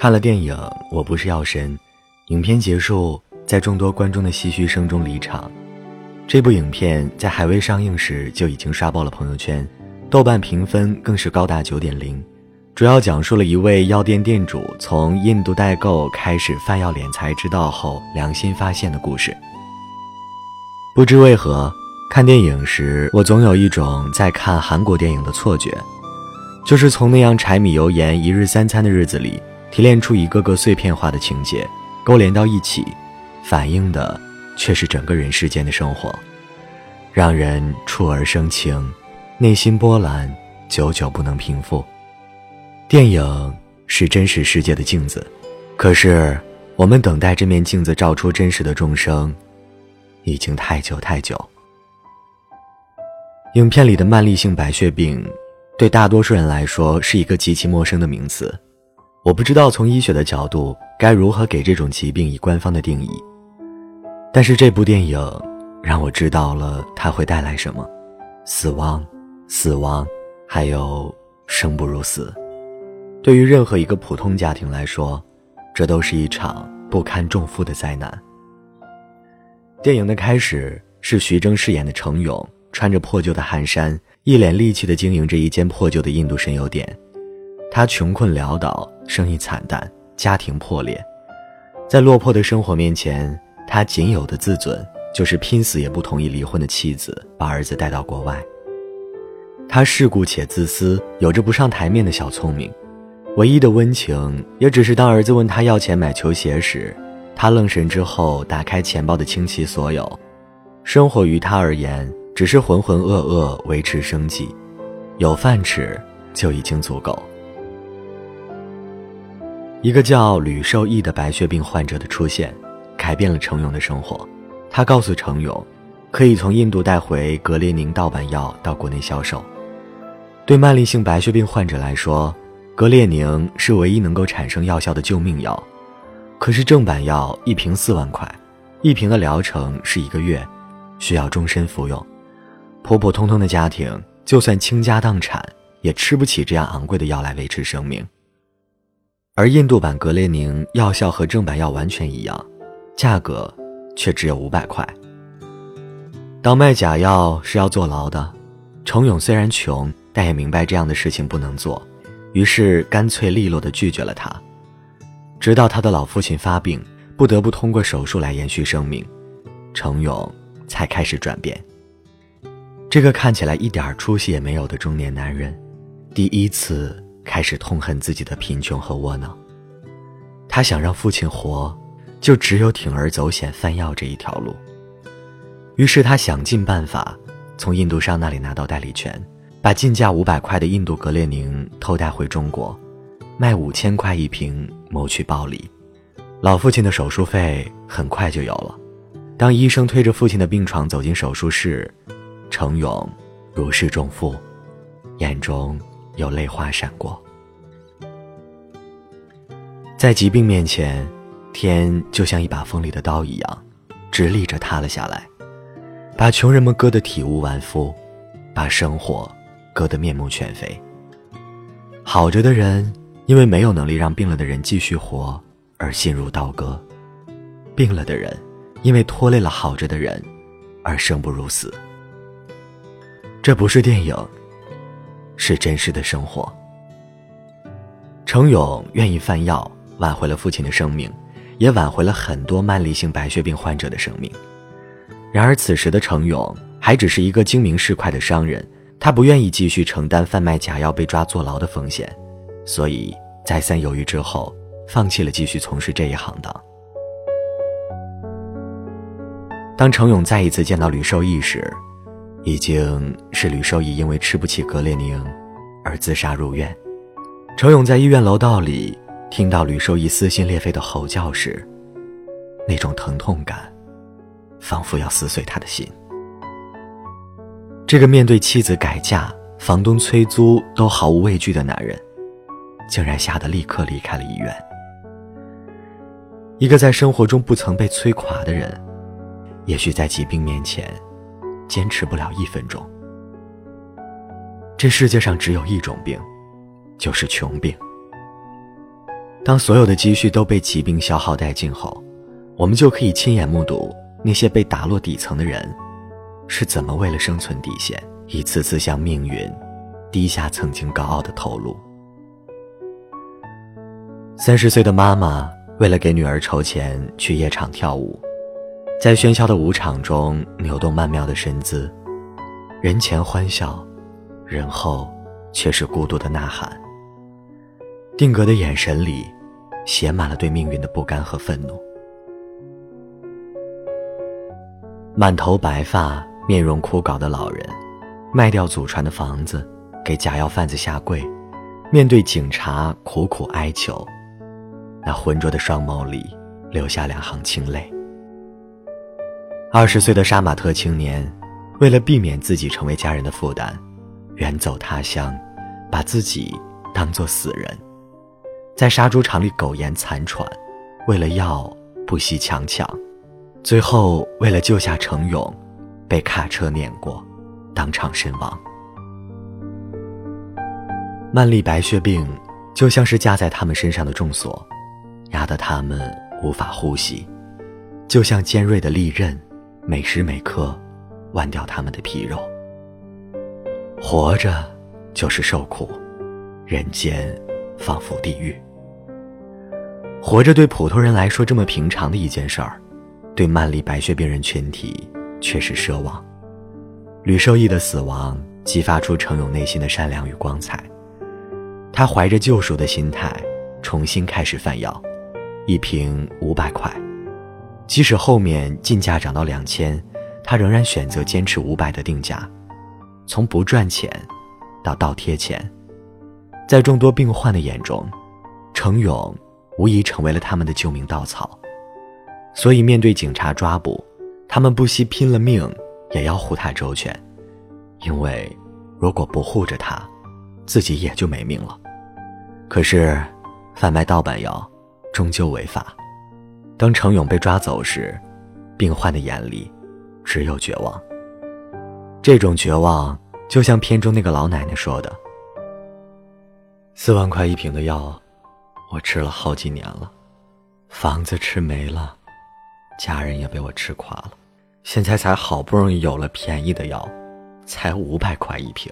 看了电影《我不是药神》，影片结束，在众多观众的唏嘘声中离场。这部影片在还未上映时就已经刷爆了朋友圈，豆瓣评分更是高达九点零。主要讲述了一位药店店主从印度代购开始贩药敛财之道后良心发现的故事。不知为何，看电影时我总有一种在看韩国电影的错觉，就是从那样柴米油盐一日三餐的日子里。提炼出一个个碎片化的情节，勾连到一起，反映的却是整个人世间的生活，让人触而生情，内心波澜久久不能平复。电影是真实世界的镜子，可是我们等待这面镜子照出真实的众生，已经太久太久。影片里的慢粒性白血病，对大多数人来说是一个极其陌生的名词。我不知道从医学的角度该如何给这种疾病以官方的定义，但是这部电影让我知道了它会带来什么：死亡、死亡，还有生不如死。对于任何一个普通家庭来说，这都是一场不堪重负的灾难。电影的开始是徐峥饰演的程勇，穿着破旧的汗衫，一脸戾气地经营着一间破旧的印度神油店。他穷困潦倒，生意惨淡，家庭破裂，在落魄的生活面前，他仅有的自尊就是拼死也不同意离婚的妻子把儿子带到国外。他世故且自私，有着不上台面的小聪明，唯一的温情也只是当儿子问他要钱买球鞋时，他愣神之后打开钱包的倾其所有。生活于他而言只是浑浑噩噩维持生计，有饭吃就已经足够。一个叫吕受益的白血病患者的出现，改变了程勇的生活。他告诉程勇，可以从印度带回格列宁盗版药到国内销售。对慢粒性白血病患者来说，格列宁是唯一能够产生药效的救命药。可是正版药一瓶四万块，一瓶的疗程是一个月，需要终身服用。普普通通的家庭，就算倾家荡产，也吃不起这样昂贵的药来维持生命。而印度版格列宁药效和正版药完全一样，价格却只有五百块。当卖假药是要坐牢的，程勇虽然穷，但也明白这样的事情不能做，于是干脆利落地拒绝了他。直到他的老父亲发病，不得不通过手术来延续生命，程勇才开始转变。这个看起来一点出息也没有的中年男人，第一次。开始痛恨自己的贫穷和窝囊。他想让父亲活，就只有铤而走险贩药这一条路。于是他想尽办法，从印度商那里拿到代理权，把进价五百块的印度格列宁偷带回中国，卖五千块一瓶，谋取暴利。老父亲的手术费很快就有了。当医生推着父亲的病床走进手术室，程勇如释重负，眼中。有泪花闪过，在疾病面前，天就像一把锋利的刀一样，直立着塌了下来，把穷人们割得体无完肤，把生活割得面目全非。好着的人，因为没有能力让病了的人继续活，而心如刀割；病了的人，因为拖累了好着的人，而生不如死。这不是电影。是真实的生活。程勇愿意贩药挽回了父亲的生命，也挽回了很多慢粒性白血病患者的生命。然而，此时的程勇还只是一个精明市侩的商人，他不愿意继续承担贩卖假药被抓坐牢的风险，所以再三犹豫之后，放弃了继续从事这一行当。当程勇再一次见到吕受益时，毕竟是吕受益因为吃不起格列宁而自杀入院。程勇在医院楼道里听到吕受益撕心裂肺的吼叫时，那种疼痛感，仿佛要撕碎他的心。这个面对妻子改嫁、房东催租都毫无畏惧的男人，竟然吓得立刻离开了医院。一个在生活中不曾被摧垮的人，也许在疾病面前。坚持不了一分钟。这世界上只有一种病，就是穷病。当所有的积蓄都被疾病消耗殆尽后，我们就可以亲眼目睹那些被打落底层的人，是怎么为了生存底线，一次次向命运低下曾经高傲的头颅。三十岁的妈妈为了给女儿筹钱去夜场跳舞，在喧嚣的舞场中扭动曼妙的身姿，人前欢笑，人后却是孤独的呐喊。定格的眼神里，写满了对命运的不甘和愤怒。满头白发、面容枯槁的老人，卖掉祖传的房子，给假药贩子下跪，面对警察苦苦哀求，那浑浊的双眸里流下两行清泪。二十岁的杀马特青年，为了避免自己成为家人的负担，远走他乡，把自己当作死人。在杀猪场里苟延残喘，为了药不惜强抢，最后为了救下程勇，被卡车碾过，当场身亡。曼丽白血病就像是架在他们身上的重锁，压得他们无法呼吸，就像尖锐的利刃，每时每刻剜掉他们的皮肉。活着就是受苦，人间仿佛地狱。活着对普通人来说这么平常的一件事儿，对曼丽白血病人群体却是奢望。吕受益的死亡激发出程勇内心的善良与光彩，他怀着救赎的心态重新开始贩药，一瓶五百块，即使后面进价涨到两千，他仍然选择坚持五百的定价，从不赚钱到倒贴钱，在众多病患的眼中，程勇。无疑成为了他们的救命稻草，所以面对警察抓捕，他们不惜拼了命也要护他周全，因为如果不护着他，自己也就没命了。可是，贩卖盗版药终究违法。当程勇被抓走时，病患的眼里只有绝望。这种绝望，就像片中那个老奶奶说的：“四万块一瓶的药。”我吃了好几年了，房子吃没了，家人也被我吃垮了，现在才好不容易有了便宜的药，才五百块一瓶。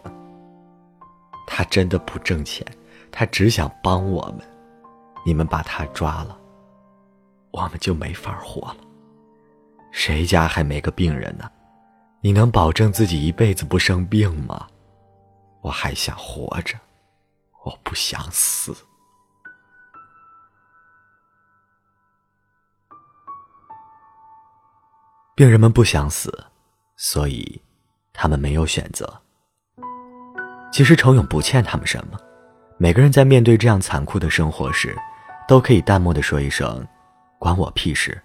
他真的不挣钱，他只想帮我们。你们把他抓了，我们就没法活了。谁家还没个病人呢？你能保证自己一辈子不生病吗？我还想活着，我不想死。病人们不想死，所以他们没有选择。其实程勇不欠他们什么，每个人在面对这样残酷的生活时，都可以淡漠的说一声：“关我屁事。”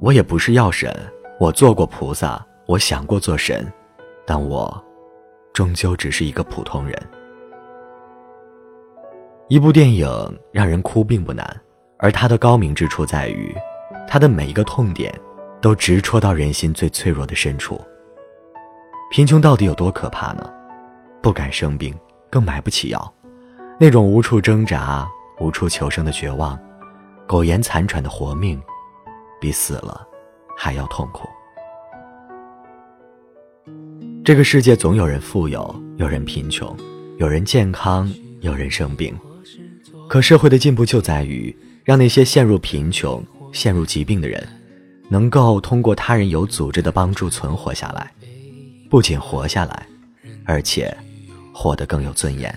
我也不是药神，我做过菩萨，我想过做神，但我终究只是一个普通人。一部电影让人哭并不难，而它的高明之处在于，它的每一个痛点。都直戳到人心最脆弱的深处。贫穷到底有多可怕呢？不敢生病，更买不起药，那种无处挣扎、无处求生的绝望，苟延残喘的活命，比死了还要痛苦。这个世界总有人富有，有人贫穷，有人健康，有人生病。可社会的进步就在于让那些陷入贫穷、陷入疾病的人。能够通过他人有组织的帮助存活下来，不仅活下来，而且活得更有尊严。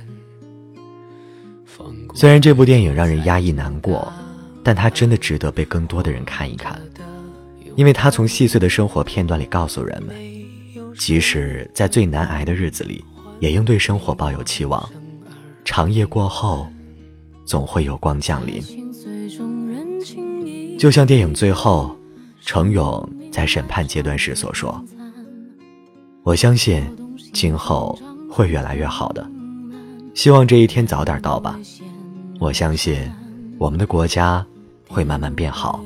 虽然这部电影让人压抑难过，但他真的值得被更多的人看一看，因为他从细碎的生活片段里告诉人们，即使在最难挨的日子里，也应对生活抱有期望。长夜过后，总会有光降临。就像电影最后。程勇在审判阶段时所说：“我相信今后会越来越好的，希望这一天早点到吧。我相信我们的国家会慢慢变好。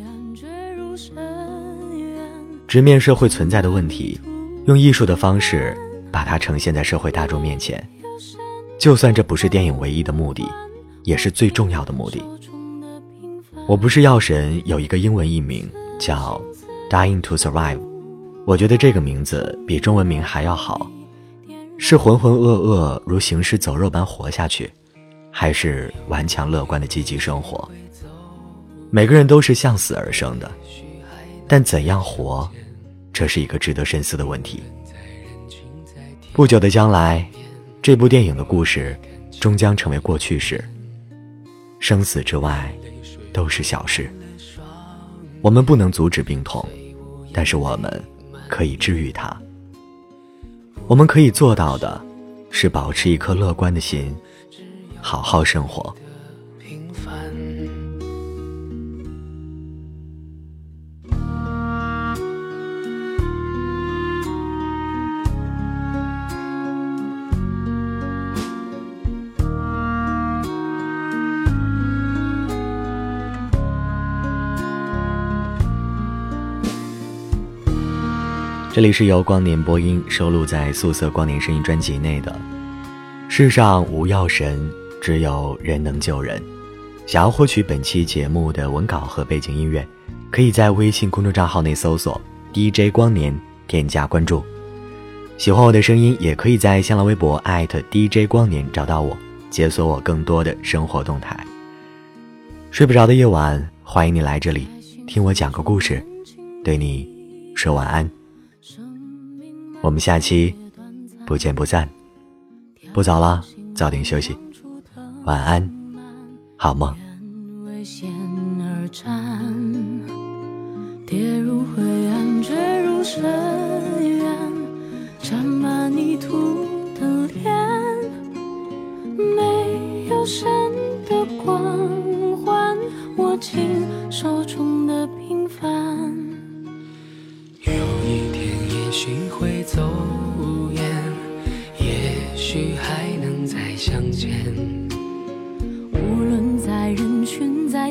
直面社会存在的问题，用艺术的方式把它呈现在社会大众面前。就算这不是电影唯一的目的，也是最重要的目的。我不是药神有一个英文译名叫《Dying to Survive》，我觉得这个名字比中文名还要好。是浑浑噩噩如行尸走肉般活下去，还是顽强乐观的积极生活？每个人都是向死而生的，但怎样活，这是一个值得深思的问题。不久的将来，这部电影的故事终将成为过去式。生死之外。都是小事，我们不能阻止病痛，但是我们可以治愈它。我们可以做到的，是保持一颗乐观的心，好好生活。这里是由光年播音收录在《素色光年声音》专辑内的。世上无药神，只有人能救人。想要获取本期节目的文稿和背景音乐，可以在微信公众账号内搜索 “DJ 光年”添加关注。喜欢我的声音，也可以在新浪微博艾特 @DJ 光年找到我，解锁我更多的生活动态。睡不着的夜晚，欢迎你来这里听我讲个故事，对你说晚安。我们下期不见不散，不早了，早点休息，晚安，好梦。跌入灰暗，坠入深渊，沾满泥土的脸，没有神的光环，握紧手中的